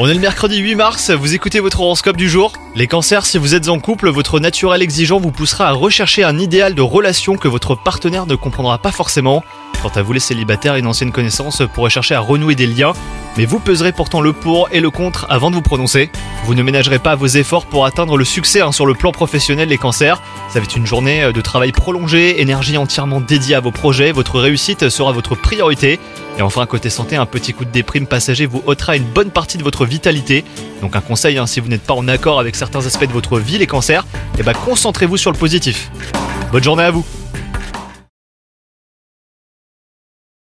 On est le mercredi 8 mars, vous écoutez votre horoscope du jour? Les cancers, si vous êtes en couple, votre naturel exigeant vous poussera à rechercher un idéal de relation que votre partenaire ne comprendra pas forcément. Quant à vous les célibataires, une ancienne connaissance pourrait chercher à renouer des liens, mais vous peserez pourtant le pour et le contre avant de vous prononcer. Vous ne ménagerez pas vos efforts pour atteindre le succès hein, sur le plan professionnel les cancers. Ça va être une journée de travail prolongée, énergie entièrement dédiée à vos projets, votre réussite sera votre priorité. Et enfin, côté santé, un petit coup de déprime passager vous ôtera une bonne partie de votre vitalité. Donc un conseil, hein, si vous n'êtes pas en accord avec certains aspects de votre vie, les cancers, eh ben concentrez-vous sur le positif. Bonne journée à vous